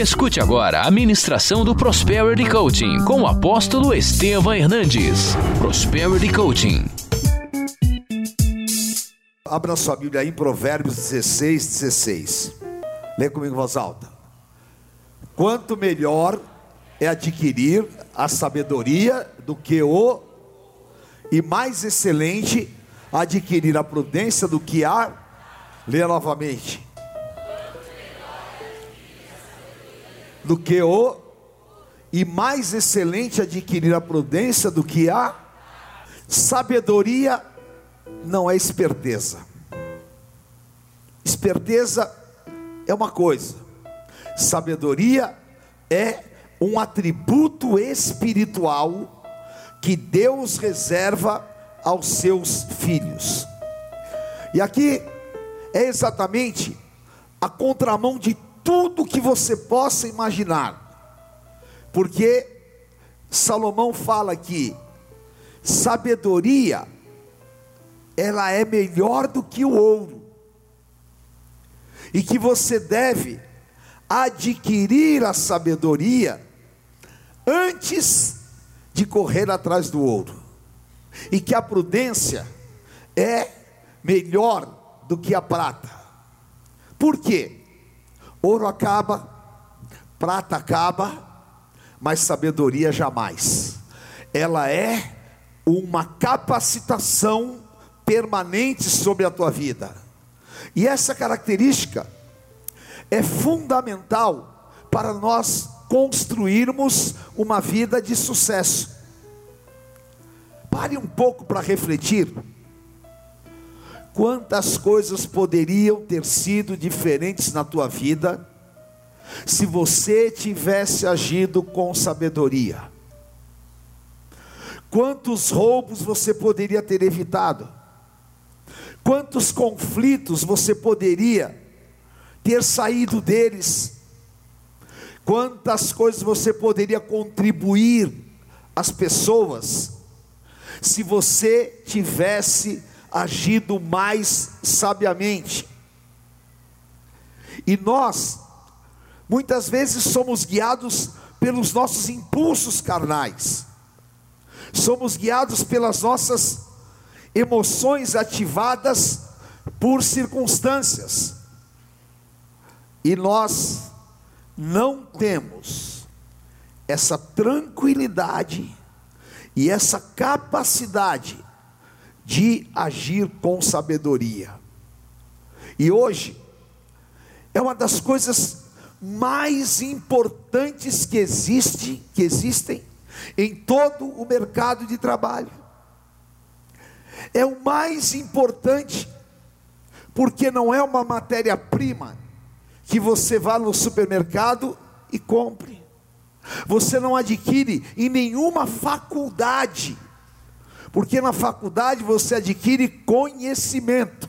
Escute agora a ministração do Prosperity Coaching com o apóstolo Estevam Hernandes. Prosperity Coaching. Abra sua Bíblia aí em Provérbios 16, 16. Lê comigo em voz alta. Quanto melhor é adquirir a sabedoria do que o, e mais excelente adquirir a prudência do que a. Lê novamente. Do que o, e mais excelente adquirir a prudência do que a sabedoria não é esperteza. Esperteza é uma coisa, sabedoria é um atributo espiritual que Deus reserva aos seus filhos. E aqui é exatamente a contramão de tudo que você possa imaginar, porque Salomão fala que sabedoria ela é melhor do que o ouro, e que você deve adquirir a sabedoria antes de correr atrás do ouro, e que a prudência é melhor do que a prata. Por quê? Ouro acaba, prata acaba, mas sabedoria jamais. Ela é uma capacitação permanente sobre a tua vida. E essa característica é fundamental para nós construirmos uma vida de sucesso. Pare um pouco para refletir. Quantas coisas poderiam ter sido diferentes na tua vida se você tivesse agido com sabedoria? Quantos roubos você poderia ter evitado? Quantos conflitos você poderia ter saído deles? Quantas coisas você poderia contribuir às pessoas se você tivesse agido mais sabiamente? E nós, muitas vezes, somos guiados pelos nossos impulsos carnais, somos guiados pelas nossas emoções ativadas por circunstâncias, e nós não temos essa tranquilidade e essa capacidade de agir com sabedoria. E hoje é uma das coisas mais importantes que existe, que existem em todo o mercado de trabalho. É o mais importante porque não é uma matéria-prima que você vá no supermercado e compre. Você não adquire em nenhuma faculdade, porque na faculdade você adquire conhecimento,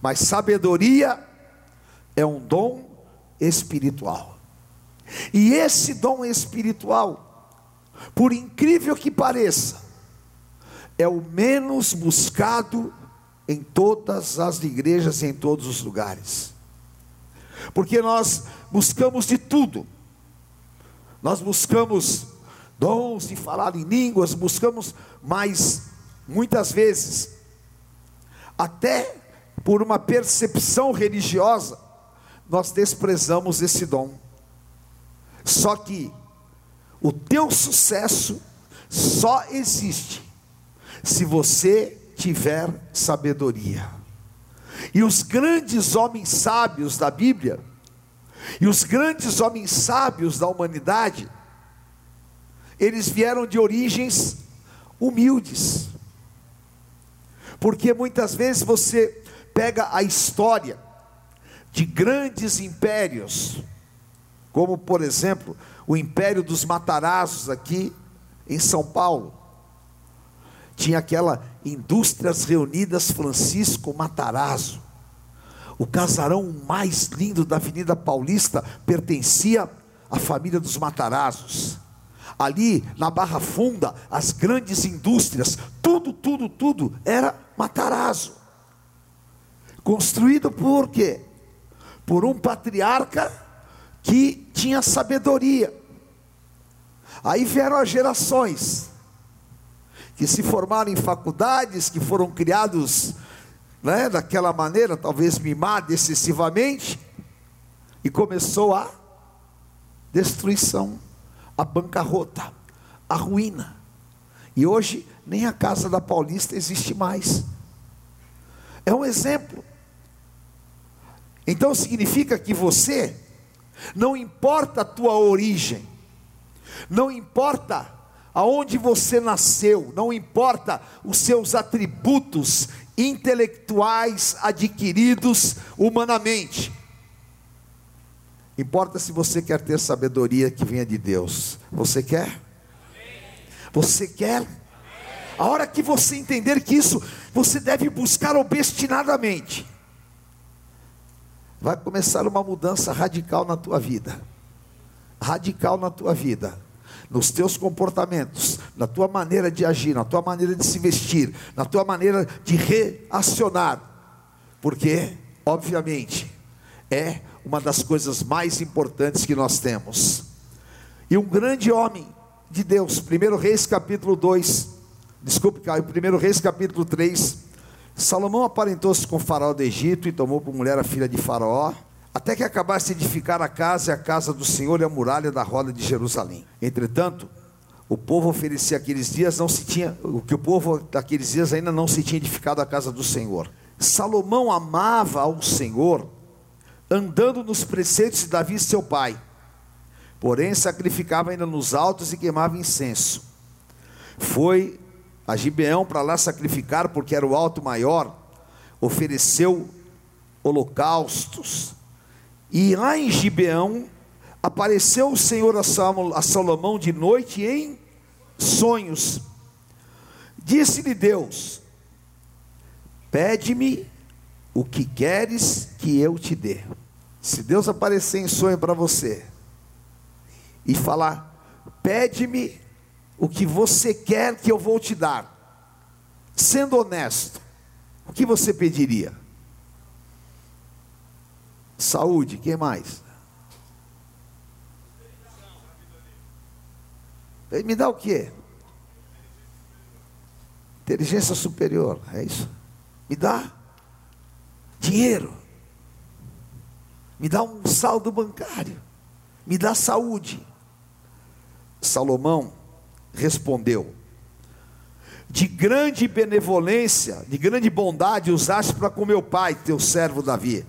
mas sabedoria é um dom espiritual, e esse dom espiritual, por incrível que pareça, é o menos buscado em todas as igrejas e em todos os lugares. Porque nós buscamos de tudo. Nós buscamos dons de falar em línguas, buscamos, mas muitas vezes, até por uma percepção religiosa, nós desprezamos esse dom. Só que o teu sucesso só existe se você tiver sabedoria. E os grandes homens sábios da Bíblia, e os grandes homens sábios da humanidade, eles vieram de origens humildes. Porque muitas vezes você pega a história de grandes impérios, como por exemplo o Império dos Matarazos aqui em São Paulo. Tinha aquela Indústrias Reunidas Francisco Matarazzo. O casarão mais lindo da Avenida Paulista pertencia à família dos Matarazos. Ali na Barra Funda, as grandes indústrias, tudo, tudo, tudo era Matarazzo. Construído por quê? Por um patriarca que tinha sabedoria. Aí vieram as gerações que se formaram em faculdades, que foram criados né, daquela maneira, talvez mimado excessivamente, e começou a destruição, a bancarrota, a ruína. E hoje nem a casa da Paulista existe mais. É um exemplo. Então significa que você, não importa a tua origem, não importa aonde você nasceu, não importa os seus atributos intelectuais adquiridos humanamente. Importa se você quer ter sabedoria que venha de Deus. Você quer? Você quer? A hora que você entender que isso, você deve buscar obstinadamente. Vai começar uma mudança radical na tua vida. Radical na tua vida nos teus comportamentos, na tua maneira de agir, na tua maneira de se vestir, na tua maneira de reacionar, porque, obviamente, é uma das coisas mais importantes que nós temos. E um grande homem de Deus, 1 Reis capítulo 2, desculpe, 1 Reis capítulo 3, Salomão aparentou-se com o faraó do Egito e tomou por mulher a filha de faraó, até que acabasse de edificar a casa e a casa do Senhor e a muralha da roda de Jerusalém. Entretanto, o povo oferecia aqueles dias não se tinha, o que o povo daqueles dias ainda não se tinha edificado a casa do Senhor. Salomão amava ao Senhor, andando nos preceitos de Davi seu pai. Porém, sacrificava ainda nos altos e queimava incenso. Foi a Gibeão para lá sacrificar, porque era o alto maior, ofereceu holocaustos e lá em Gibeão, apareceu o Senhor a Salomão de noite em sonhos. Disse-lhe Deus: Pede-me o que queres que eu te dê. Se Deus aparecer em sonho para você e falar: Pede-me o que você quer que eu vou te dar. Sendo honesto, o que você pediria? Saúde, quem mais? Ele me dá o quê? Inteligência superior, é isso? Me dá dinheiro. Me dá um saldo bancário. Me dá saúde. Salomão respondeu: De grande benevolência, de grande bondade usaste para com meu pai, teu servo Davi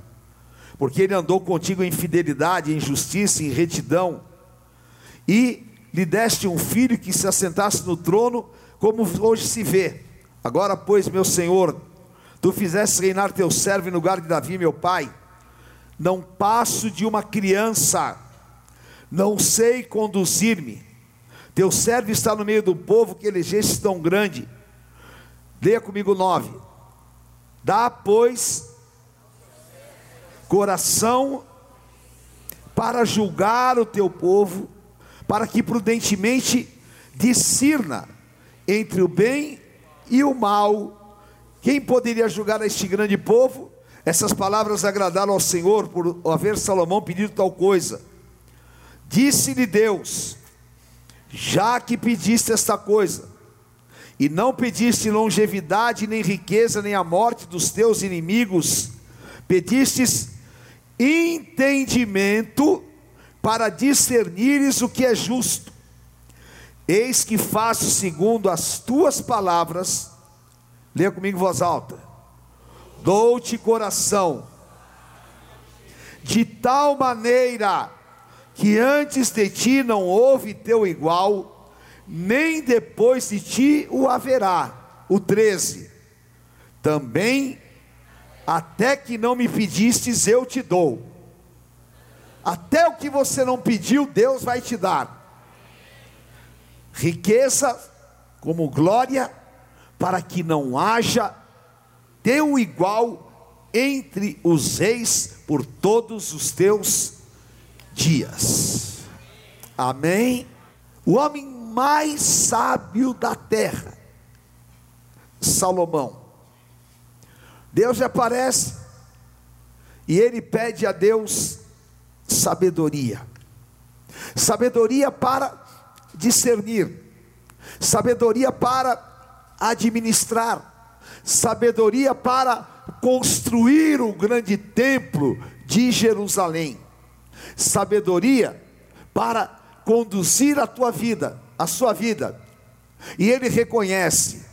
porque ele andou contigo em fidelidade, em justiça, em retidão, e lhe deste um filho que se assentasse no trono, como hoje se vê. Agora, pois, meu senhor, tu fizeste reinar teu servo em lugar de Davi, meu pai. Não passo de uma criança, não sei conduzir-me. Teu servo está no meio do povo que elegeste tão grande. Leia comigo nove. Dá, pois, coração para julgar o teu povo, para que prudentemente discirna entre o bem e o mal. Quem poderia julgar este grande povo? Essas palavras agradaram ao Senhor por haver Salomão pedido tal coisa. Disse-lhe Deus: Já que pediste esta coisa, e não pediste longevidade, nem riqueza, nem a morte dos teus inimigos, pedistes entendimento para discernires o que é justo. Eis que faço segundo as tuas palavras, leia comigo em voz alta. Dou-te coração, de tal maneira que antes de ti não houve teu igual, nem depois de ti o haverá. O 13. Também até que não me pedistes, eu te dou. Até o que você não pediu, Deus vai te dar. Riqueza como glória, para que não haja teu igual entre os reis por todos os teus dias. Amém. O homem mais sábio da terra, Salomão Deus aparece e ele pede a Deus sabedoria. Sabedoria para discernir, sabedoria para administrar, sabedoria para construir o grande templo de Jerusalém, sabedoria para conduzir a tua vida, a sua vida. E ele reconhece: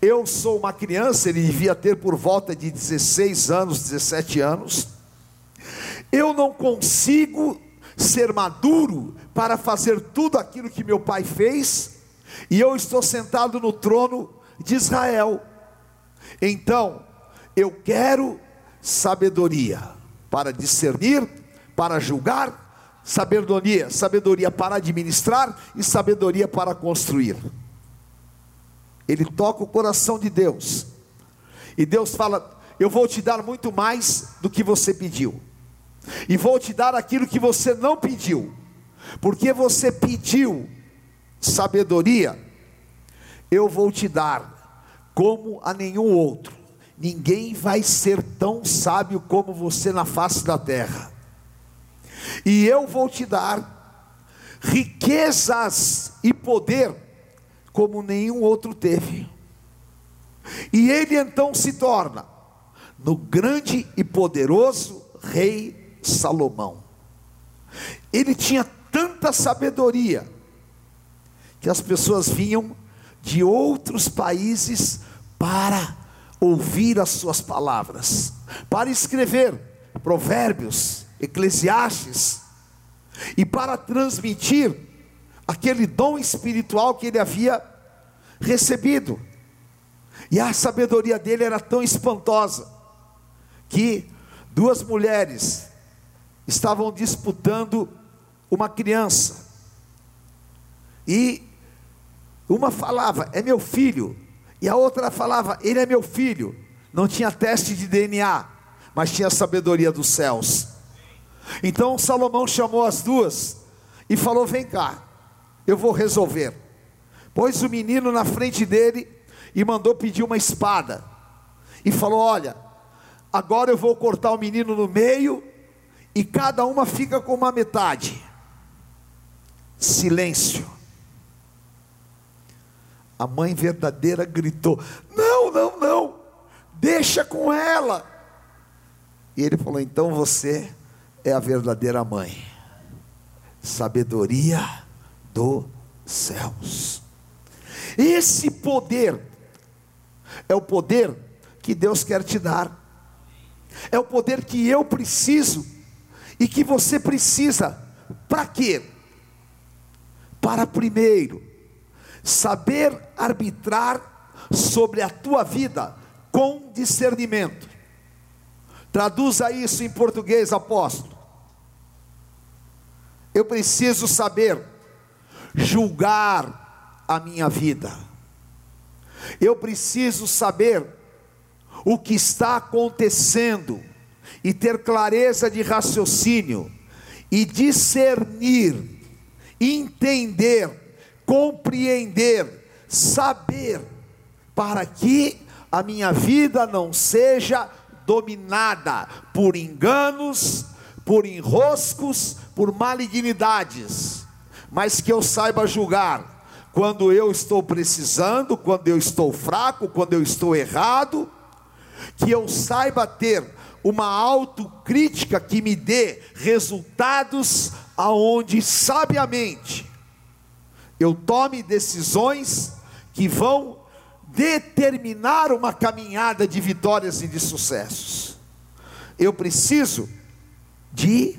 eu sou uma criança, ele devia ter por volta de 16 anos, 17 anos. Eu não consigo ser maduro para fazer tudo aquilo que meu pai fez, e eu estou sentado no trono de Israel. Então, eu quero sabedoria para discernir, para julgar, sabedoria, sabedoria para administrar e sabedoria para construir. Ele toca o coração de Deus. E Deus fala: Eu vou te dar muito mais do que você pediu. E vou te dar aquilo que você não pediu. Porque você pediu sabedoria, eu vou te dar como a nenhum outro. Ninguém vai ser tão sábio como você na face da terra. E eu vou te dar riquezas e poder como nenhum outro teve. E ele então se torna no grande e poderoso rei Salomão. Ele tinha tanta sabedoria que as pessoas vinham de outros países para ouvir as suas palavras, para escrever provérbios, eclesiastes, e para transmitir aquele dom espiritual que ele havia recebido. E a sabedoria dele era tão espantosa que duas mulheres estavam disputando uma criança. E uma falava: "É meu filho", e a outra falava: Ele é meu filho. Não tinha teste de DNA, mas tinha sabedoria dos céus. Então Salomão chamou as duas e falou: Vem cá, eu vou resolver. Pôs o menino na frente dele e mandou pedir uma espada. E falou: Olha, agora eu vou cortar o menino no meio e cada uma fica com uma metade. Silêncio. A mãe verdadeira gritou: Não, não, não, deixa com ela. E ele falou: Então você é a verdadeira mãe, sabedoria dos céus. Esse poder é o poder que Deus quer te dar, é o poder que eu preciso e que você precisa, para quê? Para primeiro saber arbitrar sobre a tua vida com discernimento. Traduza isso em português, apóstolo. Eu preciso saber julgar a minha vida. Eu preciso saber o que está acontecendo e ter clareza de raciocínio e discernir, entender compreender, saber, para que a minha vida não seja dominada por enganos, por enroscos, por malignidades, mas que eu saiba julgar quando eu estou precisando, quando eu estou fraco, quando eu estou errado, que eu saiba ter uma autocrítica que me dê resultados aonde sabiamente eu tome decisões que vão determinar uma caminhada de vitórias e de sucessos. Eu preciso de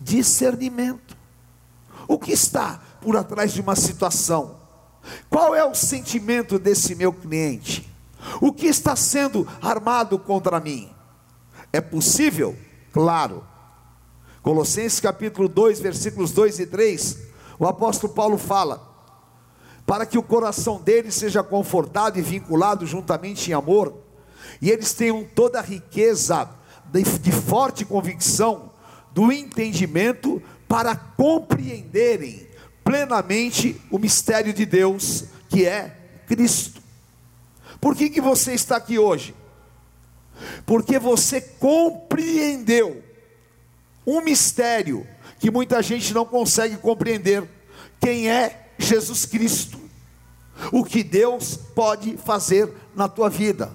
discernimento. O que está por trás de uma situação? Qual é o sentimento desse meu cliente? O que está sendo armado contra mim? É possível? Claro. Colossenses capítulo 2, versículos 2 e 3 o apóstolo Paulo fala: para que o coração deles seja confortado e vinculado juntamente em amor, e eles tenham toda a riqueza de, de forte convicção do entendimento para compreenderem plenamente o mistério de Deus, que é Cristo. Por que, que você está aqui hoje? Porque você compreendeu um mistério que muita gente não consegue compreender: quem é Jesus Cristo? O que Deus pode fazer na tua vida,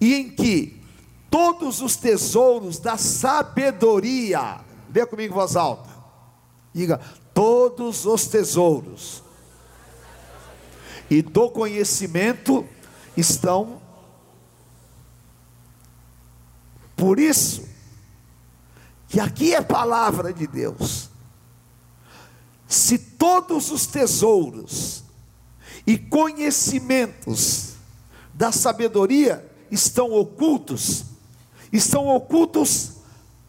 e em que todos os tesouros da sabedoria, lê comigo voz alta, diga: todos os tesouros e do conhecimento estão. Por isso, que aqui é palavra de Deus. Se todos os tesouros e conhecimentos da sabedoria estão ocultos, estão ocultos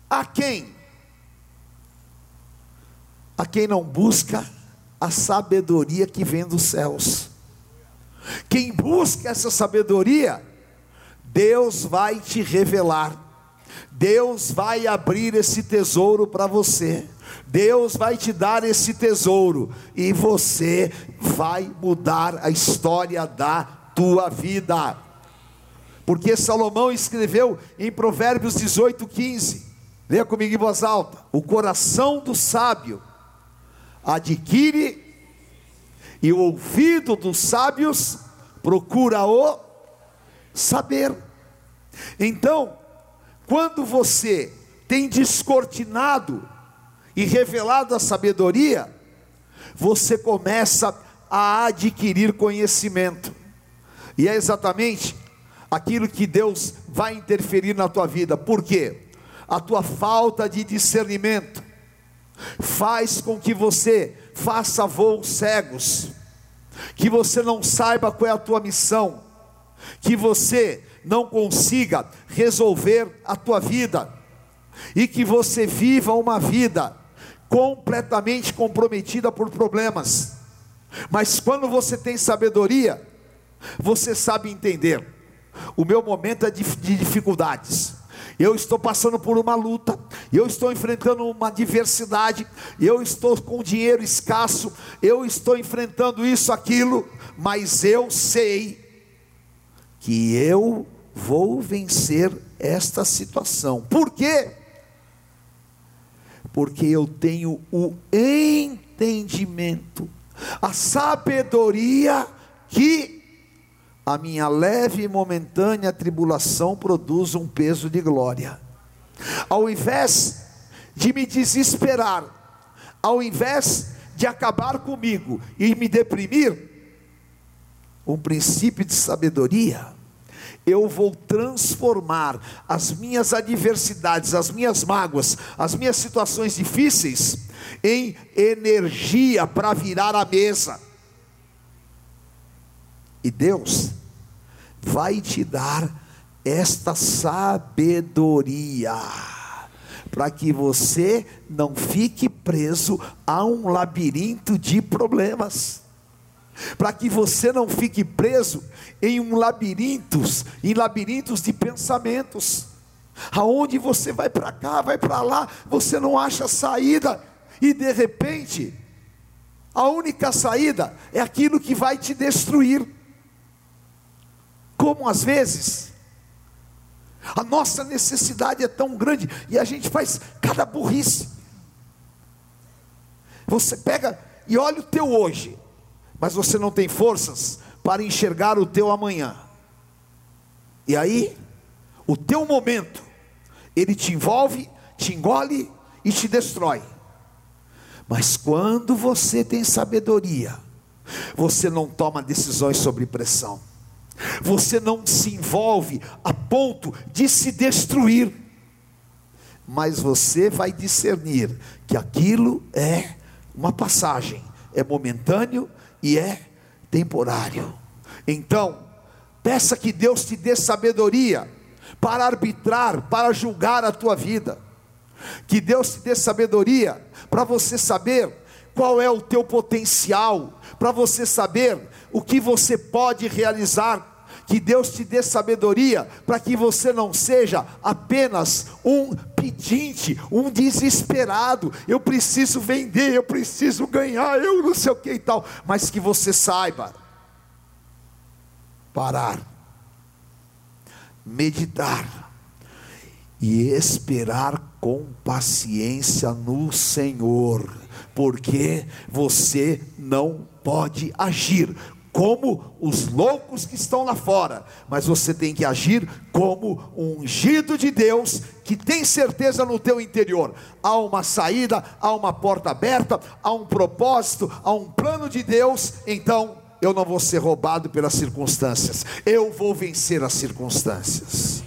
a quem? A quem não busca a sabedoria que vem dos céus. Quem busca essa sabedoria, Deus vai te revelar. Deus vai abrir esse tesouro para você. Deus vai te dar esse tesouro e você vai mudar a história da tua vida. Porque Salomão escreveu em Provérbios 18:15. Leia comigo em voz alta. O coração do sábio adquire e o ouvido dos sábios procura o saber. Então, quando você tem descortinado e revelado a sabedoria, você começa a adquirir conhecimento. E é exatamente aquilo que Deus vai interferir na tua vida. Por quê? A tua falta de discernimento faz com que você faça voos cegos, que você não saiba qual é a tua missão, que você não consiga resolver a tua vida e que você viva uma vida completamente comprometida por problemas. Mas quando você tem sabedoria, você sabe entender. O meu momento é de, de dificuldades eu estou passando por uma luta, eu estou enfrentando uma adversidade, eu estou com dinheiro escasso, eu estou enfrentando isso, aquilo, mas eu sei que eu vou vencer esta situação. Por quê? Porque eu tenho o entendimento, a sabedoria que a minha leve e momentânea tribulação produz um peso de glória. Ao invés de me desesperar, ao invés de acabar comigo e me deprimir, um princípio de sabedoria, eu vou transformar as minhas adversidades, as minhas mágoas, as minhas situações difíceis em energia para virar a mesa. E Deus vai te dar esta sabedoria, para que você não fique preso a um labirinto de problemas, para que você não fique preso em um labirintos, em labirintos de pensamentos, aonde você vai para cá, vai para lá, você não acha saída e de repente a única saída é aquilo que vai te destruir. Como às vezes a nossa necessidade é tão grande e a gente faz cada burrice. Você pega e olha o teu hoje, mas você não tem forças para enxergar o teu amanhã. E aí, o teu momento, ele te envolve, te engole e te destrói. Mas quando você tem sabedoria, você não toma decisões sobre pressão você não se envolve a ponto de se destruir, mas você vai discernir que aquilo é uma passagem, é momentâneo e é temporário. Então, peça que Deus te dê sabedoria para arbitrar, para julgar a tua vida. Que Deus te dê sabedoria para você saber qual é o teu potencial, para você saber o que você pode realizar que Deus te dê sabedoria para que você não seja apenas um pedinte, um desesperado. Eu preciso vender, eu preciso ganhar, eu não sei o que e tal, mas que você saiba parar, meditar e esperar com paciência no Senhor, porque você não pode agir como os loucos que estão lá fora, mas você tem que agir como um ungido de Deus que tem certeza no teu interior. Há uma saída, há uma porta aberta, há um propósito, há um plano de Deus, então eu não vou ser roubado pelas circunstâncias. Eu vou vencer as circunstâncias.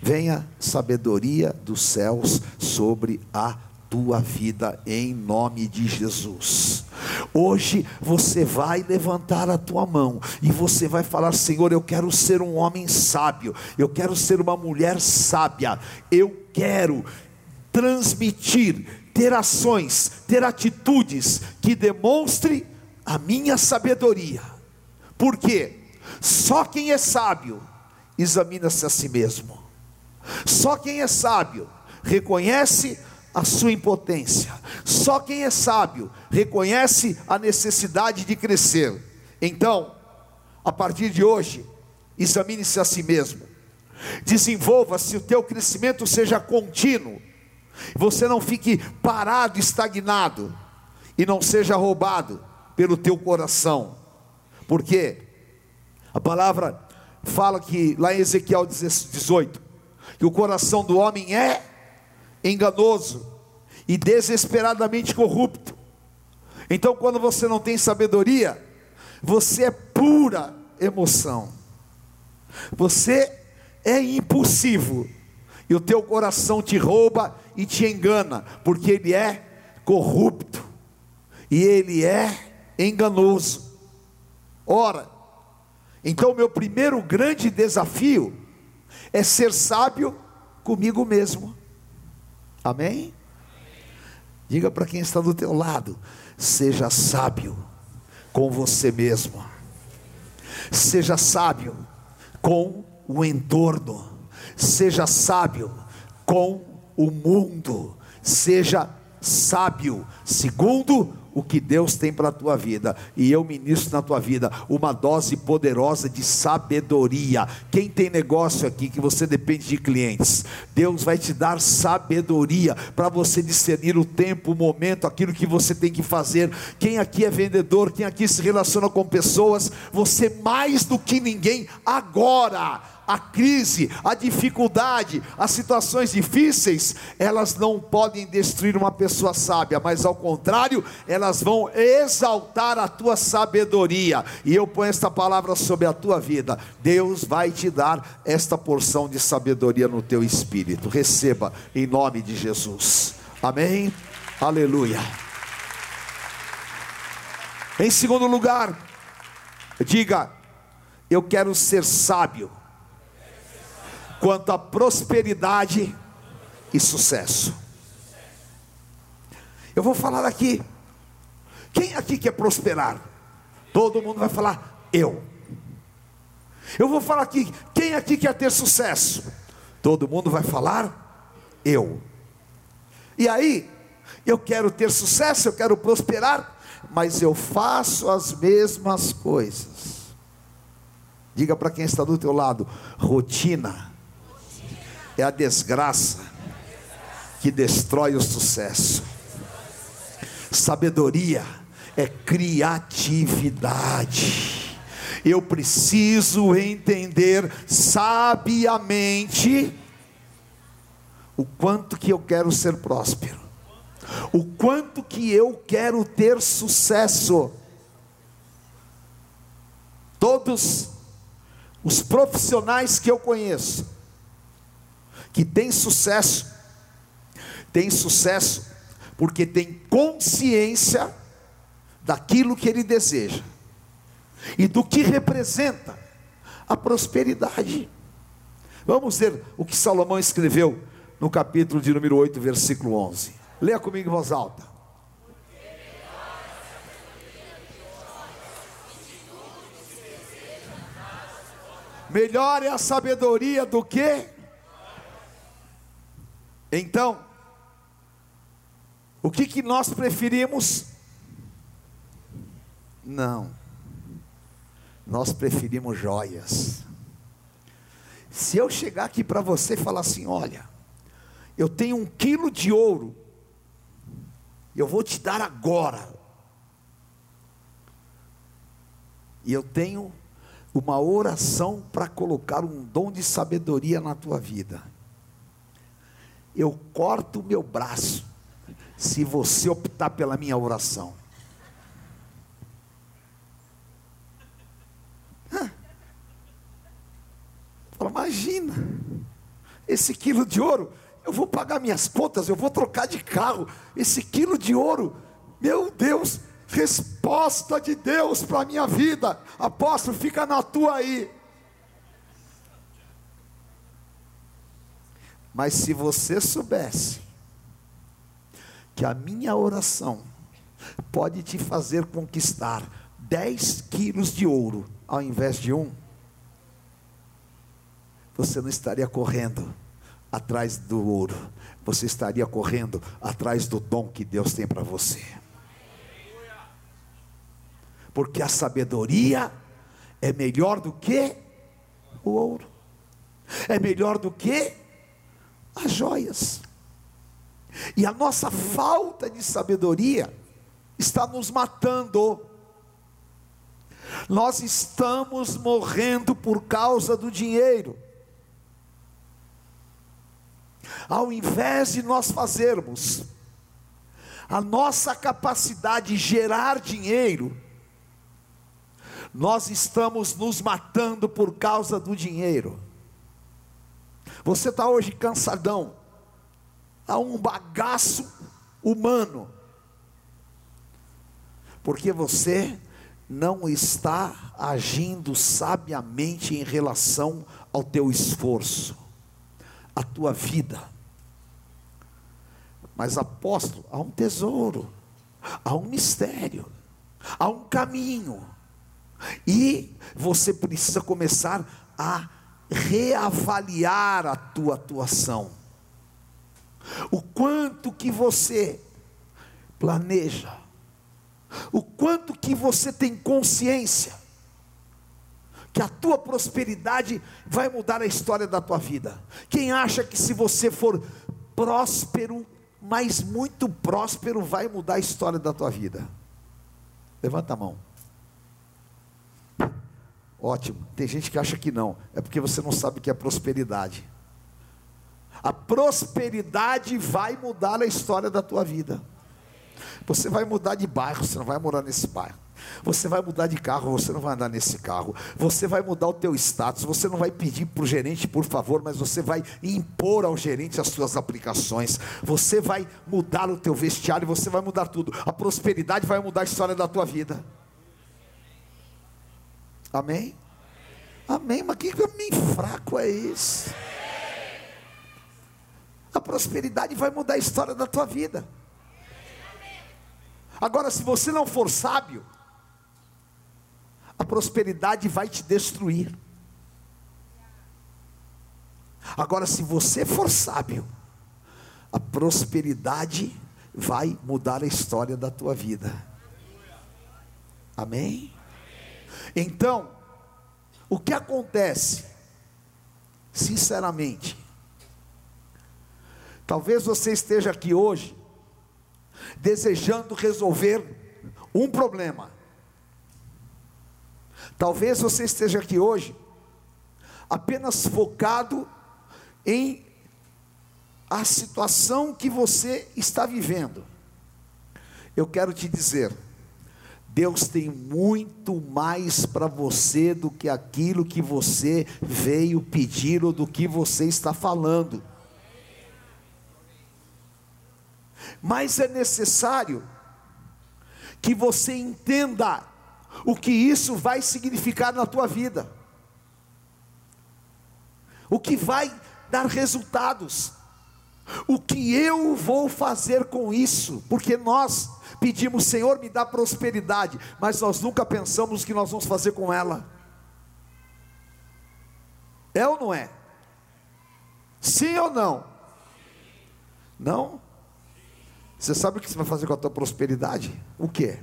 Venha sabedoria dos céus sobre a tua vida em nome de Jesus. Hoje você vai levantar a tua mão e você vai falar: Senhor, eu quero ser um homem sábio, eu quero ser uma mulher sábia, eu quero transmitir, ter ações, ter atitudes que demonstre a minha sabedoria. Porque só quem é sábio examina-se a si mesmo. Só quem é sábio reconhece a sua impotência. Só quem é sábio reconhece a necessidade de crescer. Então, a partir de hoje, examine-se a si mesmo. Desenvolva-se, o teu crescimento seja contínuo. Você não fique parado, estagnado e não seja roubado pelo teu coração. Porque a palavra fala que lá em Ezequiel 18, que o coração do homem é enganoso e desesperadamente corrupto. Então, quando você não tem sabedoria, você é pura emoção. Você é impulsivo e o teu coração te rouba e te engana, porque ele é corrupto e ele é enganoso. Ora, então meu primeiro grande desafio é ser sábio comigo mesmo. Amém? Diga para quem está do teu lado, seja sábio com você mesmo. Seja sábio com o entorno. Seja sábio com o mundo. Seja sábio segundo o que Deus tem para a tua vida, e eu ministro na tua vida uma dose poderosa de sabedoria. Quem tem negócio aqui que você depende de clientes, Deus vai te dar sabedoria para você discernir o tempo, o momento, aquilo que você tem que fazer. Quem aqui é vendedor, quem aqui se relaciona com pessoas, você mais do que ninguém agora a crise, a dificuldade, as situações difíceis, elas não podem destruir uma pessoa sábia, mas ao contrário, elas vão exaltar a tua sabedoria. E eu ponho esta palavra sobre a tua vida. Deus vai te dar esta porção de sabedoria no teu espírito. Receba em nome de Jesus. Amém. Aleluia. Em segundo lugar, diga: eu quero ser sábio quanto à prosperidade e sucesso. Eu vou falar aqui. Quem aqui quer prosperar? Todo mundo vai falar eu. Eu vou falar aqui, quem aqui quer ter sucesso? Todo mundo vai falar eu. E aí, eu quero ter sucesso, eu quero prosperar, mas eu faço as mesmas coisas. Diga para quem está do teu lado, rotina é a desgraça que destrói o sucesso. Sabedoria é criatividade. Eu preciso entender sabiamente o quanto que eu quero ser próspero, o quanto que eu quero ter sucesso. Todos os profissionais que eu conheço, que tem sucesso, tem sucesso porque tem consciência daquilo que ele deseja e do que representa a prosperidade. Vamos ver o que Salomão escreveu no capítulo de número 8, versículo 11. Leia comigo em voz alta. Melhor é a sabedoria do que então, o que, que nós preferimos? Não, nós preferimos joias. Se eu chegar aqui para você e falar assim: olha, eu tenho um quilo de ouro, eu vou te dar agora. E eu tenho uma oração para colocar um dom de sabedoria na tua vida. Eu corto o meu braço se você optar pela minha oração. Imagina, esse quilo de ouro, eu vou pagar minhas contas, eu vou trocar de carro, esse quilo de ouro, meu Deus, resposta de Deus para a minha vida, apóstolo, fica na tua aí. Mas se você soubesse que a minha oração pode te fazer conquistar 10 quilos de ouro ao invés de um, você não estaria correndo atrás do ouro, você estaria correndo atrás do dom que Deus tem para você. Porque a sabedoria é melhor do que o ouro, é melhor do que as joias. E a nossa falta de sabedoria está nos matando. Nós estamos morrendo por causa do dinheiro. Ao invés de nós fazermos a nossa capacidade de gerar dinheiro, nós estamos nos matando por causa do dinheiro. Você está hoje cansadão, há um bagaço humano, porque você não está agindo sabiamente em relação ao teu esforço, à tua vida. Mas apóstolo, há um tesouro, há um mistério, há um caminho. E você precisa começar a reavaliar a tua atuação. O quanto que você planeja, o quanto que você tem consciência que a tua prosperidade vai mudar a história da tua vida. Quem acha que se você for próspero, mas muito próspero, vai mudar a história da tua vida? Levanta a mão. Ótimo. Tem gente que acha que não. É porque você não sabe o que é prosperidade. A prosperidade vai mudar a história da tua vida. Você vai mudar de bairro, você não vai morar nesse bairro. Você vai mudar de carro, você não vai andar nesse carro. Você vai mudar o teu status, você não vai pedir para o gerente, por favor, mas você vai impor ao gerente as suas aplicações. Você vai mudar o teu vestiário, você vai mudar tudo. A prosperidade vai mudar a história da tua vida. Amém? Amém, mas que caminho fraco é esse? A prosperidade vai mudar a história da tua vida. Agora, se você não for sábio, a prosperidade vai te destruir. Agora, se você for sábio, a prosperidade vai mudar a história da tua vida. Amém? Então, o que acontece? Sinceramente, talvez você esteja aqui hoje desejando resolver um problema. Talvez você esteja aqui hoje apenas focado em a situação que você está vivendo. Eu quero te dizer, Deus tem muito mais para você do que aquilo que você veio pedir ou do que você está falando. Mas é necessário que você entenda o que isso vai significar na tua vida, o que vai dar resultados, o que eu vou fazer com isso, porque nós pedimos, Senhor, me dá prosperidade, mas nós nunca pensamos o que nós vamos fazer com ela. É ou não é? Sim ou não? Não? Você sabe o que você vai fazer com a tua prosperidade? O que?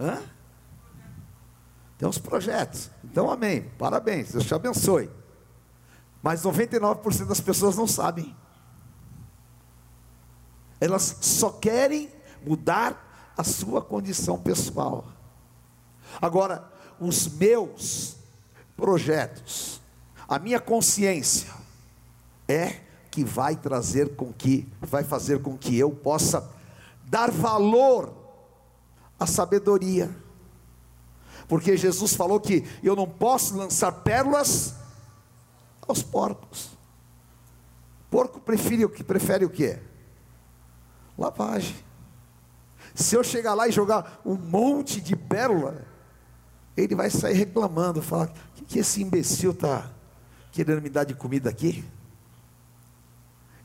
Hã? Tem uns projetos. Então, amém. Parabéns. Deus te abençoe. Mas 99% das pessoas não sabem. Elas só querem mudar a sua condição pessoal. Agora, os meus projetos, a minha consciência é que vai trazer com que vai fazer com que eu possa dar valor à sabedoria. Porque Jesus falou que eu não posso lançar pérolas aos porcos. Porco prefere o que prefere o quê? Lavagem. Se eu chegar lá e jogar um monte de pérola, ele vai sair reclamando, falar: o que, que esse imbecil está querendo me dar de comida aqui?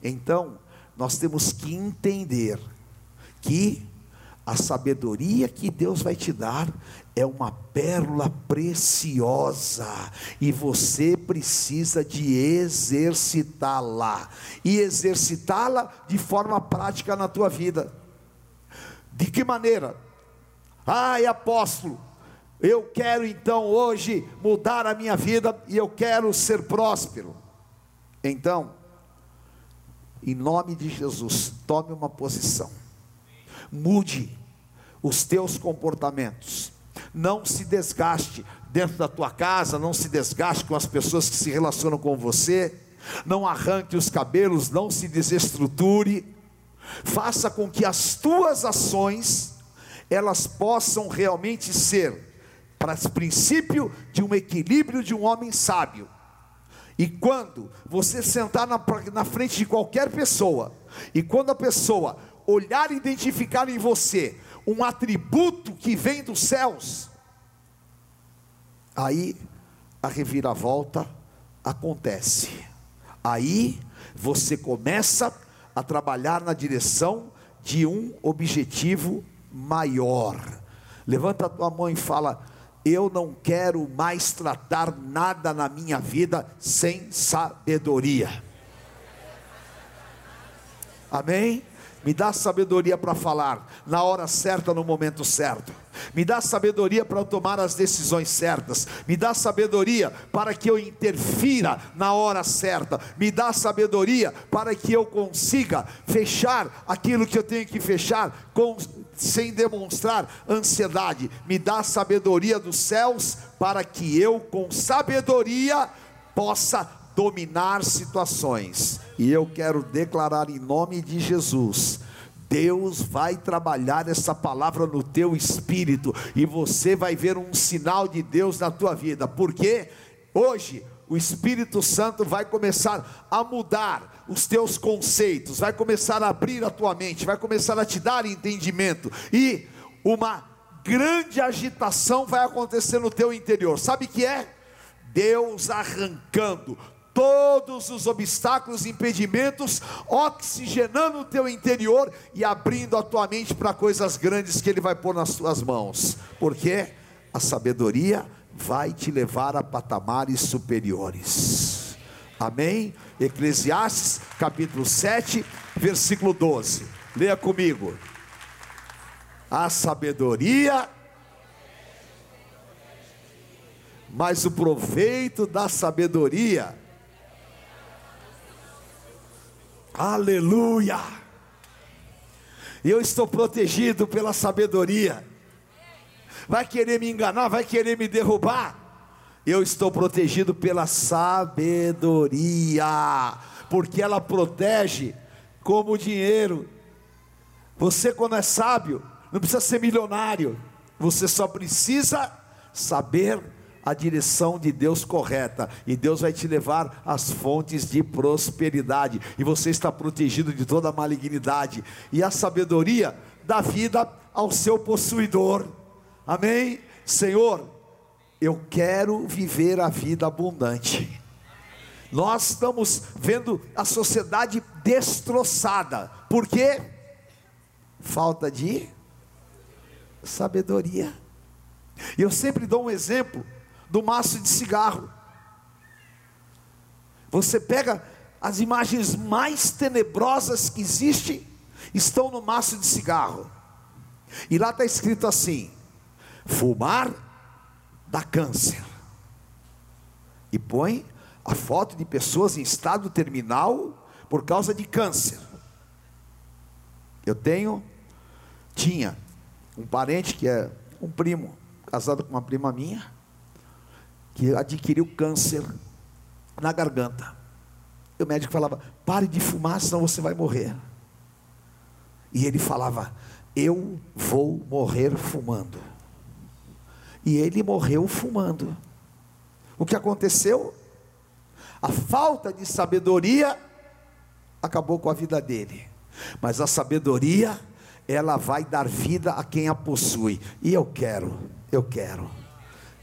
Então, nós temos que entender que a sabedoria que Deus vai te dar é uma pérola preciosa e você precisa de exercitá-la e exercitá-la de forma prática na tua vida. De que maneira? Ai, apóstolo, eu quero então hoje mudar a minha vida e eu quero ser próspero. Então, em nome de Jesus, tome uma posição. Mude os teus comportamentos. Não se desgaste dentro da tua casa, não se desgaste com as pessoas que se relacionam com você. Não arranque os cabelos, não se desestruture. Faça com que as tuas ações elas possam realmente ser para o princípio de um equilíbrio de um homem sábio. E quando você sentar na, na frente de qualquer pessoa, e quando a pessoa olhar e identificar em você um atributo que vem dos céus, aí a reviravolta acontece. Aí você começa a trabalhar na direção de um objetivo maior. Levanta a tua mão e fala: Eu não quero mais tratar nada na minha vida sem sabedoria. Amém? Me dá sabedoria para falar na hora certa, no momento certo. Me dá sabedoria para tomar as decisões certas. Me dá sabedoria para que eu interfira na hora certa. Me dá sabedoria para que eu consiga fechar aquilo que eu tenho que fechar com, sem demonstrar ansiedade. Me dá sabedoria dos céus para que eu, com sabedoria, possa dominar situações. E eu quero declarar em nome de Jesus. Deus vai trabalhar essa palavra no teu espírito e você vai ver um sinal de Deus na tua vida, porque hoje o Espírito Santo vai começar a mudar os teus conceitos, vai começar a abrir a tua mente, vai começar a te dar entendimento e uma grande agitação vai acontecer no teu interior. Sabe que é? Deus arrancando todos os obstáculos impedimentos, oxigenando o teu interior e abrindo a tua mente para coisas grandes que Ele vai pôr nas tuas mãos, porque a sabedoria vai te levar a patamares superiores. Amém? Eclesiastes capítulo 7, versículo 12. Leia comigo. A sabedoria mas o proveito da sabedoria Aleluia! Eu estou protegido pela sabedoria. Vai querer me enganar, vai querer me derrubar. Eu estou protegido pela sabedoria, porque ela protege como o dinheiro. Você, quando é sábio, não precisa ser milionário, você só precisa saber a direção de Deus correta, e Deus vai te levar às fontes de prosperidade, e você está protegido de toda malignidade, e a sabedoria dá vida ao seu possuidor. Amém? Senhor, eu quero viver a vida abundante. Nós estamos vendo a sociedade destroçada. Por quê? Falta de sabedoria. E eu sempre dou um exemplo do maço de cigarro. Você pega as imagens mais tenebrosas que existem, estão no maço de cigarro. E lá está escrito assim: fumar dá câncer. E põe a foto de pessoas em estado terminal por causa de câncer. Eu tenho, tinha um parente que é um primo, casado com uma prima minha, que adquiriu câncer na garganta. E o médico falava: pare de fumar, senão você vai morrer. E ele falava: eu vou morrer fumando. E ele morreu fumando. O que aconteceu? A falta de sabedoria acabou com a vida dele. Mas a sabedoria, ela vai dar vida a quem a possui. E eu quero, eu quero.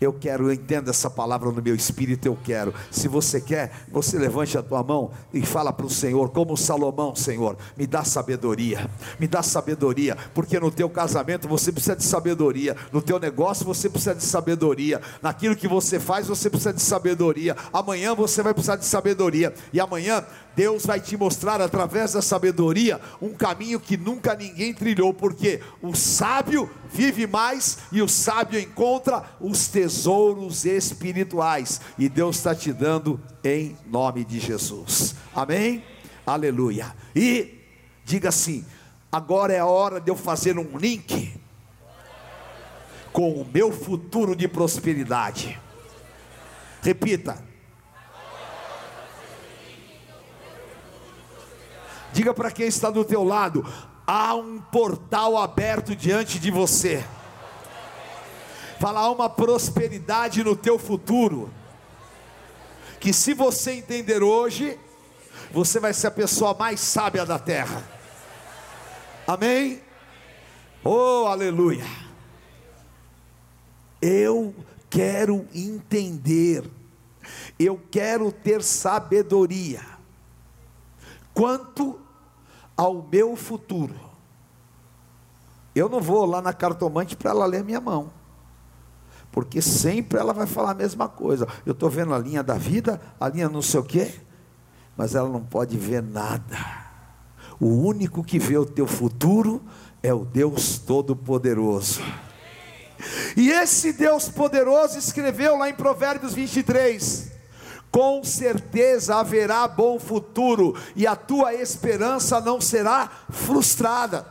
Eu quero, eu entendo essa palavra no meu espírito, eu quero. Se você quer, você levante a tua mão e fala para o Senhor, como Salomão, Senhor, me dá sabedoria, me dá sabedoria, porque no teu casamento você precisa de sabedoria, no teu negócio você precisa de sabedoria, naquilo que você faz você precisa de sabedoria. Amanhã você vai precisar de sabedoria, e amanhã Deus vai te mostrar através da sabedoria um caminho que nunca ninguém trilhou, porque o sábio vive mais e o sábio encontra os tesouros espirituais, e Deus está te dando em nome de Jesus, amém? Aleluia. E diga assim: agora é a hora de eu fazer um link com o meu futuro de prosperidade. Repita Diga para quem está do teu lado: há um portal aberto diante de você. Fala, há uma prosperidade no teu futuro. Que se você entender hoje, você vai ser a pessoa mais sábia da terra. Amém? Oh, aleluia. Eu quero entender, eu quero ter sabedoria. Quanto ao meu futuro. Eu não vou lá na cartomante para ela ler minha mão, porque sempre ela vai falar a mesma coisa. Eu estou vendo a linha da vida, a linha não sei o quê, mas ela não pode ver nada. O único que vê o teu futuro é o Deus Todo-Poderoso. E esse Deus poderoso escreveu lá em Provérbios 23: com certeza haverá bom futuro e a tua esperança não será frustrada.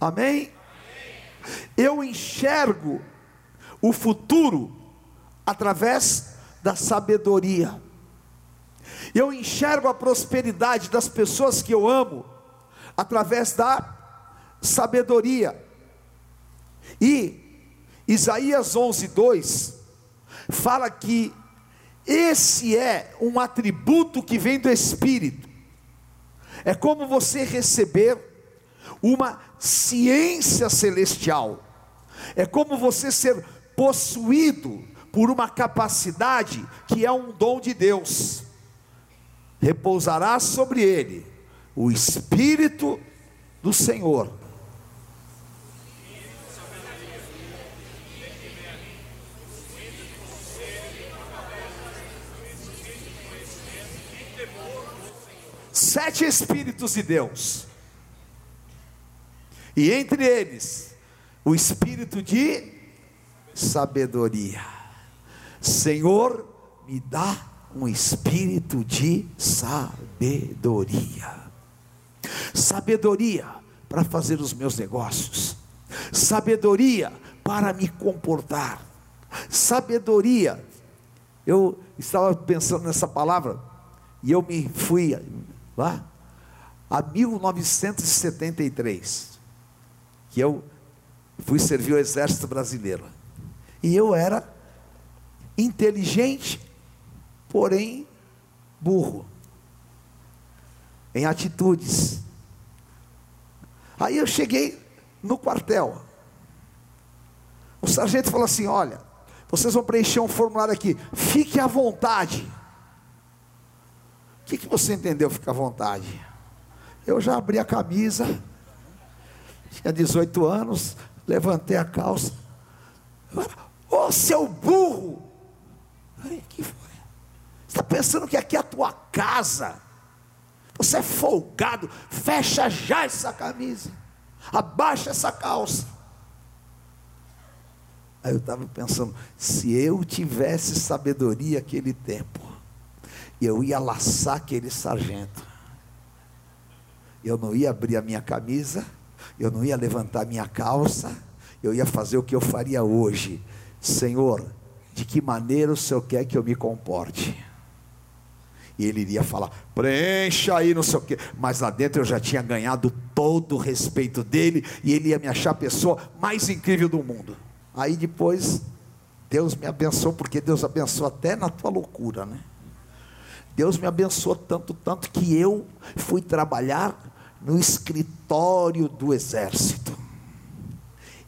Amém? Eu enxergo o futuro através da sabedoria. Eu enxergo a prosperidade das pessoas que eu amo através da sabedoria. E Isaías 11, 2 fala que esse é um atributo que vem do Espírito. É como você receber uma ciência celestial. É como você ser possuído por uma capacidade que é um dom de Deus. Repousará sobre ele o Espírito do Senhor sete Espíritos de Deus, e entre eles, o Espírito de sabedoria. Senhor, me dá um espírito de sabedoria. Sabedoria para fazer os meus negócios, sabedoria para me comportar, sabedoria. Eu estava pensando nessa palavra e eu me fui lá, a 1973, que eu fui servir o exército brasileiro. E eu era inteligente, porém burro em atitudes. Aí eu cheguei no quartel. O sargento falou assim: Olha, vocês vão preencher um formulário aqui, fique à vontade. Que, que você entendeu? Fica à vontade. Eu já abri a camisa, tinha 18 anos, levantei a calça. Ô oh, seu burro! Que foi? Você está pensando que aqui é a tua casa? Você é folgado, fecha já essa camisa, abaixa essa calça. Aí eu estava pensando, se eu tivesse sabedoria aquele tempo, eu ia laçar aquele sargento. Eu não ia abrir a minha camisa, eu não ia levantar minha calça, eu ia fazer o que eu faria hoje. Senhor, de que maneira o Senhor quer que eu me comporte? E ele iria falar, preencha aí, não sei o quê. Mas lá dentro eu já tinha ganhado todo o respeito dele, e ele ia me achar a pessoa mais incrível do mundo. Aí depois, Deus me abençoou, porque Deus abençoa até na tua loucura, né? Deus me abençoou tanto, tanto que eu fui trabalhar no escritório do exército.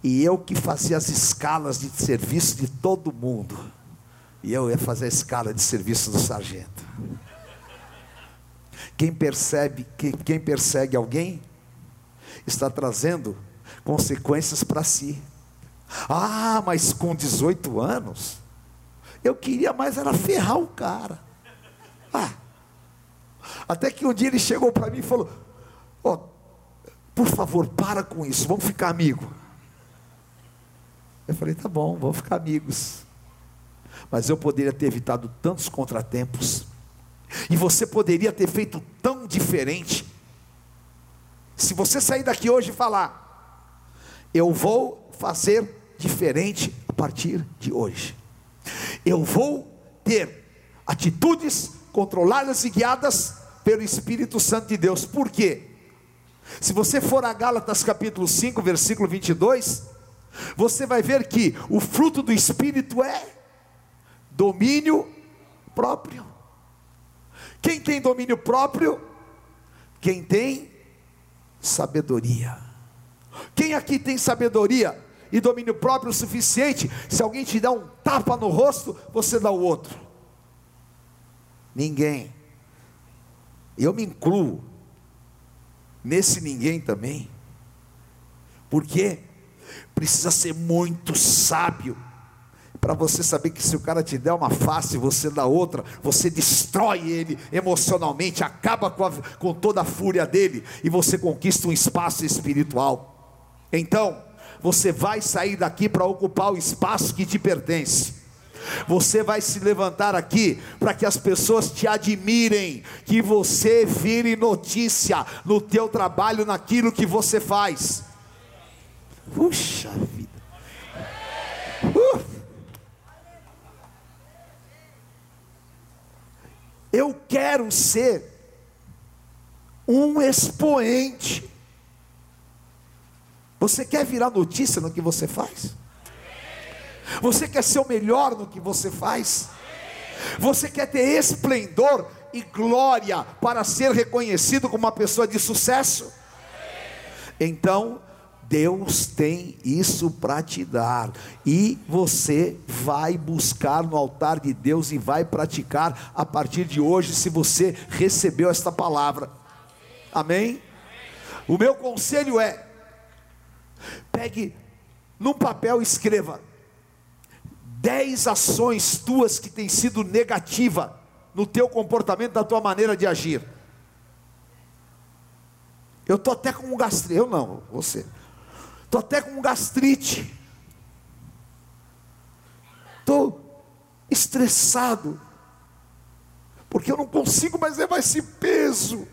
E eu que fazia as escalas de serviço de todo mundo. E eu ia fazer a escala de serviço do sargento. Quem percebe, quem persegue alguém, está trazendo consequências para si. Ah, mas com 18 anos, eu queria mais era ferrar o cara. Ah, até que um dia ele chegou para mim e falou: oh, por favor, para com isso, vamos ficar amigos. Eu falei: tá bom, vamos ficar amigos. Mas eu poderia ter evitado tantos contratempos e você poderia ter feito tão diferente. Se você sair daqui hoje e falar, eu vou fazer diferente a partir de hoje. Eu vou ter atitudes controladas e guiadas pelo Espírito Santo de Deus. Por quê? Se você for a Gálatas capítulo 5, versículo 22, você vai ver que o fruto do Espírito é domínio próprio. Quem tem domínio próprio? Quem tem sabedoria. Quem aqui tem sabedoria e domínio próprio o suficiente? Se alguém te dá um tapa no rosto, você dá o outro. Ninguém. Eu me incluo nesse ninguém também. Porque precisa ser muito sábio para você saber que se o cara te der uma face, você dá outra, você destrói ele emocionalmente, acaba com, a, com toda a fúria dele e você conquista um espaço espiritual. Então, você vai sair daqui para ocupar o espaço que te pertence. Você vai se levantar aqui para que as pessoas te admirem, que você vire notícia no teu trabalho, naquilo que você faz. Puxa vida. Uh. Eu quero ser um expoente. Você quer virar notícia no que você faz? Você quer ser o melhor no que você faz? Você quer ter esplendor e glória para ser reconhecido como uma pessoa de sucesso? Então, Deus tem isso para te dar, e você vai buscar no altar de Deus e vai praticar a partir de hoje, se você recebeu esta palavra. Amém? O meu conselho é: pegue num papel, escreva dez ações tuas que têm sido negativa no teu comportamento, na tua maneira de agir. Eu estou até com um gastrite, eu não, você. Estou até com gastrite. Estou estressado. Porque eu não consigo mais levar esse peso.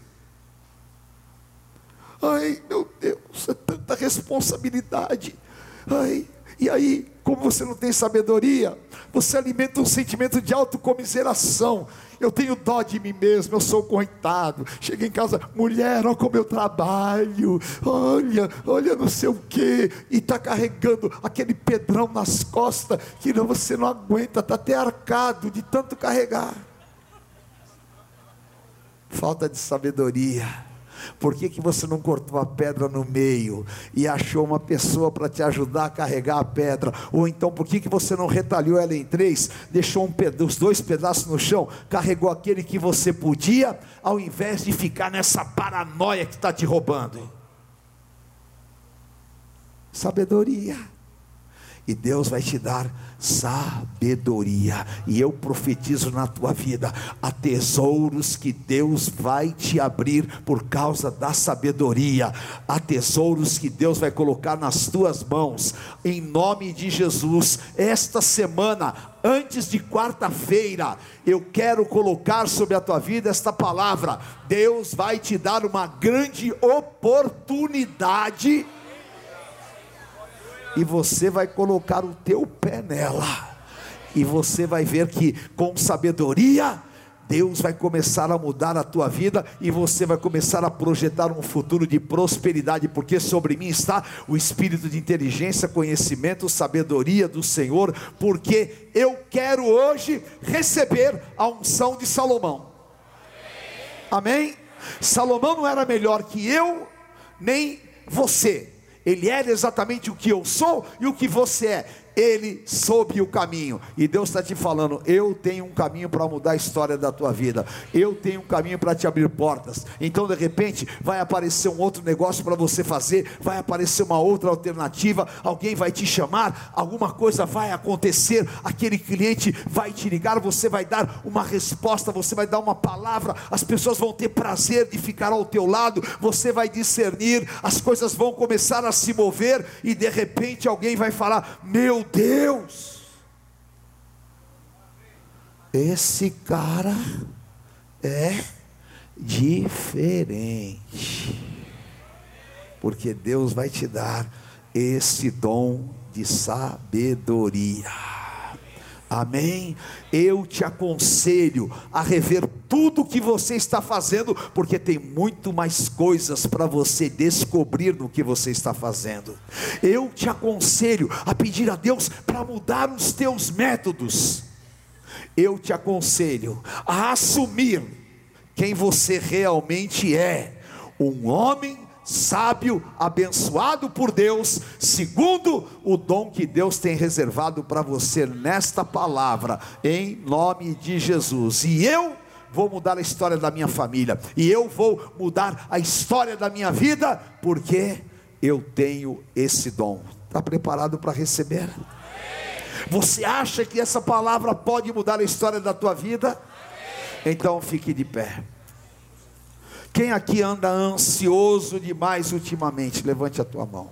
Ai, meu Deus, é tanta responsabilidade. Ai, e aí, como você não tem sabedoria, você alimenta um sentimento de autocomiseração. Eu tenho dó de mim mesmo, eu sou coitado. Chega em casa, mulher, olha como eu trabalho, olha, olha não sei o que, e está carregando aquele pedrão nas costas que não, você não aguenta, está até arcado de tanto carregar. Falta de sabedoria. Por que, que você não cortou a pedra no meio e achou uma pessoa para te ajudar a carregar a pedra? Ou então por que, que você não retalhou ela em três, deixou um os dois pedaços no chão, carregou aquele que você podia, ao invés de ficar nessa paranoia que está te roubando? Sabedoria. e Deus vai te dar sabedoria. E eu profetizo na tua vida: há tesouros que Deus vai te abrir por causa da sabedoria, há tesouros que Deus vai colocar nas tuas mãos, em nome de Jesus. Esta semana, antes de quarta-feira, eu quero colocar sobre a tua vida esta palavra: Deus vai te dar uma grande oportunidade e você vai colocar o teu pé nela. E você vai ver que com sabedoria Deus vai começar a mudar a tua vida e você vai começar a projetar um futuro de prosperidade, porque sobre mim está o espírito de inteligência, conhecimento, sabedoria do Senhor, porque eu quero hoje receber a unção de Salomão. Amém? Salomão não era melhor que eu, nem você. Ele era exatamente o que eu sou e o que você é ele soube o caminho. E Deus está te falando: eu tenho um caminho para mudar a história da tua vida, eu tenho um caminho para te abrir portas. Então, de repente, vai aparecer um outro negócio para você fazer, vai aparecer uma outra alternativa, alguém vai te chamar, alguma coisa vai acontecer, aquele cliente vai te ligar, você vai dar uma resposta, você vai dar uma palavra, as pessoas vão ter prazer de ficar ao teu lado, você vai discernir, as coisas vão começar a se mover, e de repente alguém vai falar: Meu Deus, esse cara é diferente, porque Deus vai te dar esse dom de sabedoria. Amém? Eu te aconselho a rever tudo que você está fazendo, porque tem muito mais coisas para você descobrir no que você está fazendo. Eu te aconselho a pedir a Deus para mudar os teus métodos. Eu te aconselho a assumir quem você realmente é, um homem sábio, abençoado por Deus, segundo o dom que Deus tem reservado para você nesta palavra, em nome de Jesus. E eu vou mudar a história da minha família, e eu vou mudar a história da minha vida, porque eu tenho esse dom. Está preparado para receber? Você acha que essa palavra pode mudar a história da tua vida? Então fique de pé. Quem aqui anda ansioso demais ultimamente? Levante a tua mão.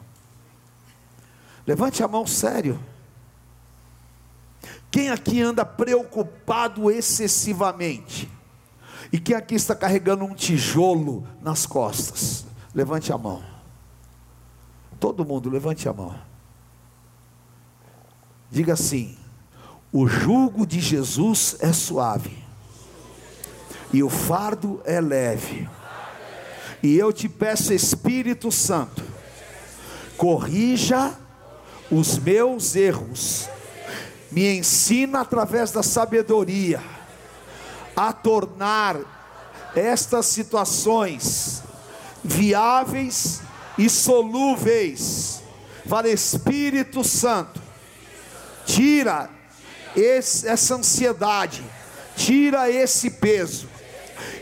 Levante a mão sério. Quem aqui anda preocupado excessivamente? E quem aqui está carregando um tijolo nas costas? Levante a mão. Todo mundo, levante a mão. Diga assim: o jugo de Jesus é suave, e o fardo é leve. E eu te peço, Espírito Santo, corrija os meus erros, me ensina através da sabedoria a tornar estas situações viáveis e solúveis. Para Espírito Santo, tira esse, essa ansiedade, tira esse peso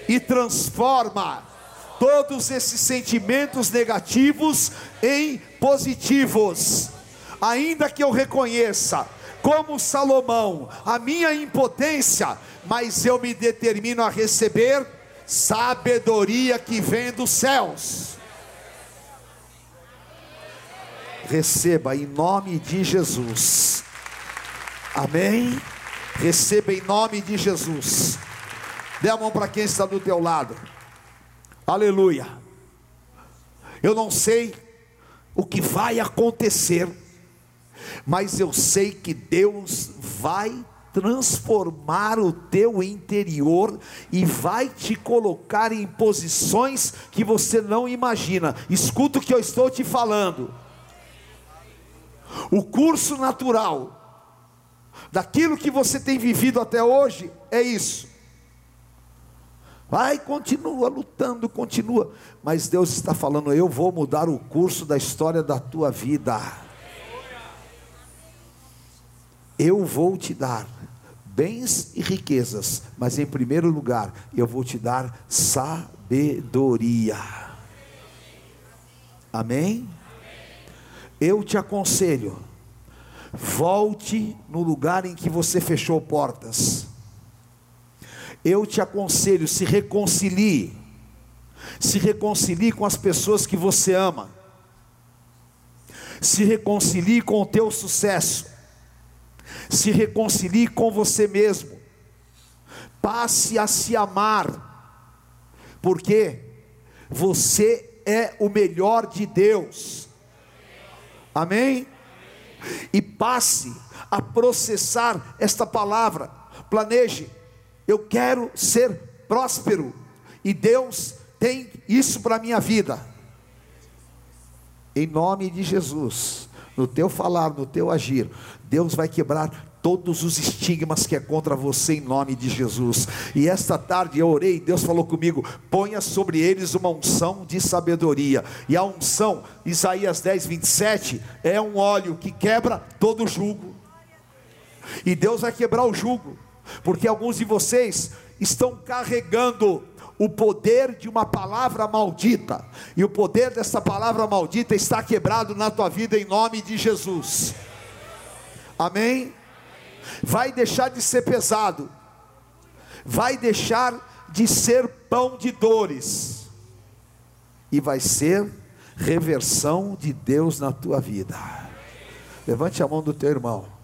e transforma todos esses sentimentos negativos em positivos. Ainda que eu reconheça, como Salomão, a minha impotência, mas eu me determino a receber sabedoria que vem dos céus. Receba em nome de Jesus. Amém. Receba em nome de Jesus. Dê a mão para quem está do teu lado. Aleluia. Eu não sei o que vai acontecer, mas eu sei que Deus vai transformar o teu interior e vai te colocar em posições que você não imagina. Escuta o que eu estou te falando. O curso natural daquilo que você tem vivido até hoje é isso. Vai, continua lutando, continua. Mas Deus está falando: eu vou mudar o curso da história da tua vida. Eu vou te dar bens e riquezas, mas em primeiro lugar, eu vou te dar sabedoria. Amém? Eu te aconselho, Volte no lugar em que você fechou portas. Eu te aconselho, se reconcilie. Se reconcilie com as pessoas que você ama. Se reconcilie com o teu sucesso. Se reconcilie com você mesmo. Passe a se amar. Porque você é o melhor de Deus. Amém? E passe a processar esta palavra. Planeje. Eu quero ser próspero. E Deus tem isso para a minha vida. Em nome de Jesus, no teu falar, no teu agir, Deus vai quebrar todos os estigmas que é contra você em nome de Jesus. E esta tarde eu orei, Deus falou comigo: ponha sobre eles uma unção de sabedoria. E a unção, Isaías 10, 27, é um óleo que quebra todo o jugo. E Deus vai quebrar o jugo, porque alguns de vocês estão carregando o poder de uma palavra maldita, e o poder dessa palavra maldita está quebrado na tua vida em nome de Jesus. Amém? Vai deixar de ser pesado, vai deixar de ser pão de dores, e vai ser reversão de Deus na tua vida. Levante a mão do teu irmão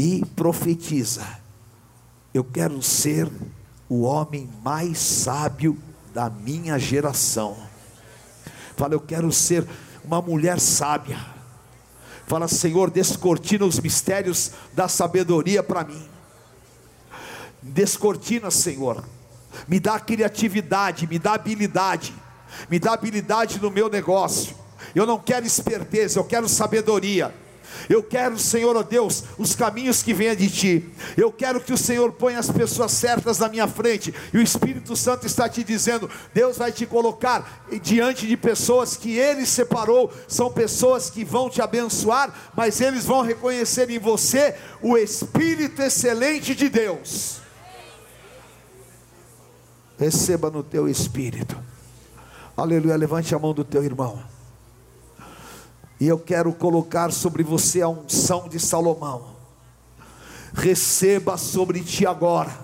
e profetiza. Eu quero ser o homem mais sábio da minha geração. Fala, eu quero ser uma mulher sábia. Fala, Senhor, descortina os mistérios da sabedoria para mim. Descortina, Senhor. Me dá criatividade, me dá habilidade, me dá habilidade no meu negócio. Eu não quero esperteza, eu quero sabedoria. Eu quero, Senhor, ó oh Deus, os caminhos que venham de ti. Eu quero que o Senhor ponha as pessoas certas na minha frente. E o Espírito Santo está te dizendo: Deus vai te colocar diante de pessoas que Ele separou. São pessoas que vão te abençoar, mas eles vão reconhecer em você o Espírito excelente de Deus. Receba no teu espírito. Aleluia. Levante a mão do teu irmão. E eu quero colocar sobre você a unção de Salomão. Receba sobre ti agora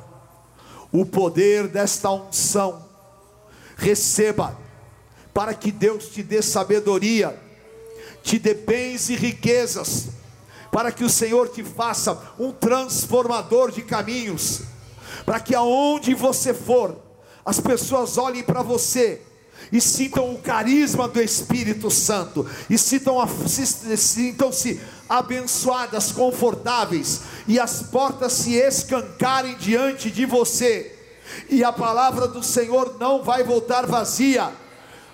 o poder desta unção. Receba, para que Deus te dê sabedoria, te dê bens e riquezas, para que o Senhor te faça um transformador de caminhos, para que aonde você for, as pessoas olhem para você e sintam o carisma do Espírito Santo, e sintam-se sintam abençoadas, confortáveis, e as portas se escancarem diante de você, e a palavra do Senhor não vai voltar vazia.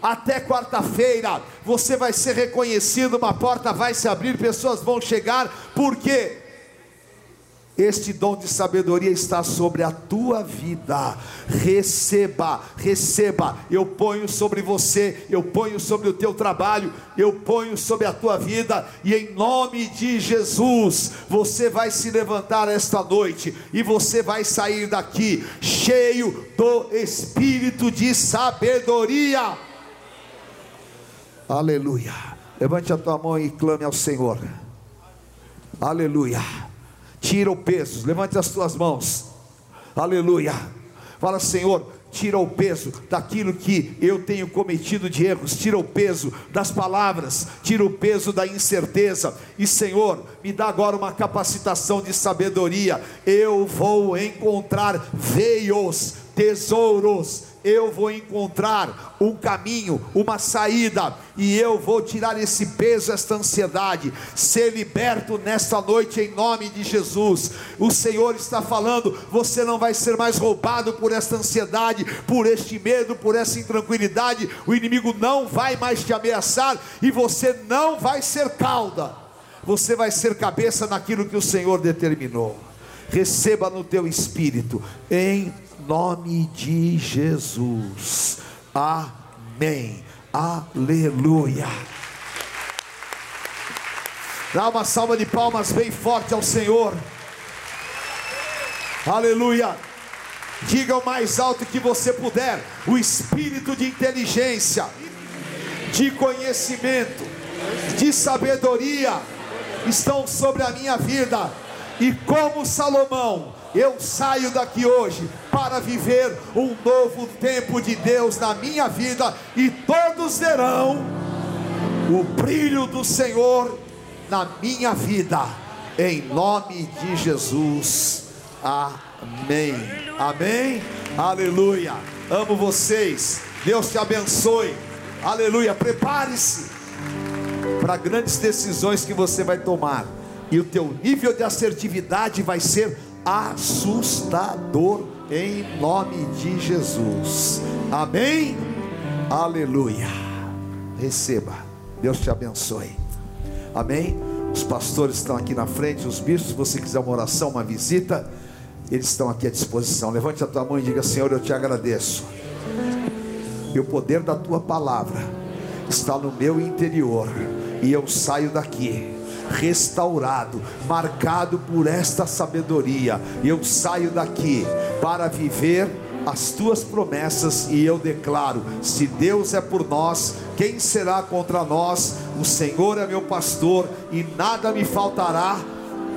Até quarta-feira você vai ser reconhecido, uma porta vai se abrir, pessoas vão chegar, porque este dom de sabedoria está sobre a tua vida. Receba, receba. Eu ponho sobre você, eu ponho sobre o teu trabalho, eu ponho sobre a tua vida, e em nome de Jesus, você vai se levantar esta noite e você vai sair daqui cheio do espírito de sabedoria. Aleluia. Levante a tua mão e clame ao Senhor. Aleluia tira o peso. Levante as tuas mãos. Aleluia. Fala, Senhor, tira o peso daquilo que eu tenho cometido de erros, tira o peso das palavras, tira o peso da incerteza. E Senhor, me dá agora uma capacitação de sabedoria. Eu vou encontrar veios, tesouros eu vou encontrar um caminho, uma saída, e eu vou tirar esse peso, esta ansiedade, ser liberto nesta noite em nome de Jesus. O Senhor está falando: você não vai ser mais roubado por esta ansiedade, por este medo, por essa intranquilidade. O inimigo não vai mais te ameaçar e você não vai ser cauda, você vai ser cabeça naquilo que o Senhor determinou. Receba no teu espírito, em nome de Jesus. Amém. Aleluia. Dá uma salva de palmas bem forte ao Senhor. Aleluia. Diga o mais alto que você puder: o espírito de inteligência, de conhecimento, de sabedoria estão sobre a minha vida. E como Salomão, eu saio daqui hoje para viver um novo tempo de Deus na minha vida, e todos verão o brilho do Senhor na minha vida, em nome de Jesus. Amém. Amém. Aleluia. Amo vocês. Deus te abençoe. Aleluia. Prepare-se para grandes decisões que você vai tomar. E o teu nível de assertividade vai ser assustador em nome de Jesus. Amém? Aleluia. Receba. Deus te abençoe. Amém? Os pastores estão aqui na frente, os bispos, se você quiser uma oração, uma visita, eles estão aqui à disposição. Levante a tua mão e diga: Senhor, eu te agradeço. E o poder da tua palavra está no meu interior, e eu saio daqui restaurado, marcado por esta sabedoria. Eu saio daqui para viver as tuas promessas e eu declaro: se Deus é por nós, quem será contra nós? O Senhor é meu pastor e nada me faltará.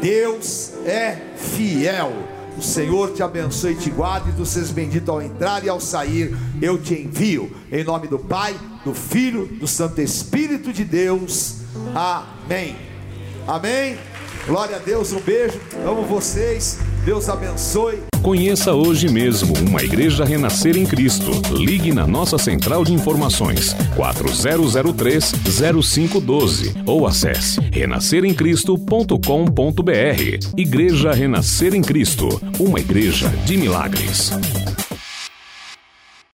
Deus é fiel. O Senhor te abençoe e te guarde, tu sejas bendito ao entrar e ao sair. Eu te envio em nome do Pai, do Filho, do Santo Espírito de Deus. Amém. Amém. Glória a Deus, um beijo. Amo vocês. Deus abençoe. Conheça hoje mesmo uma igreja renascer em Cristo. Ligue na nossa central de informações 4003-0512 ou acesse renasceremcristo.com.br. Igreja Renascer em Cristo, uma igreja de milagres.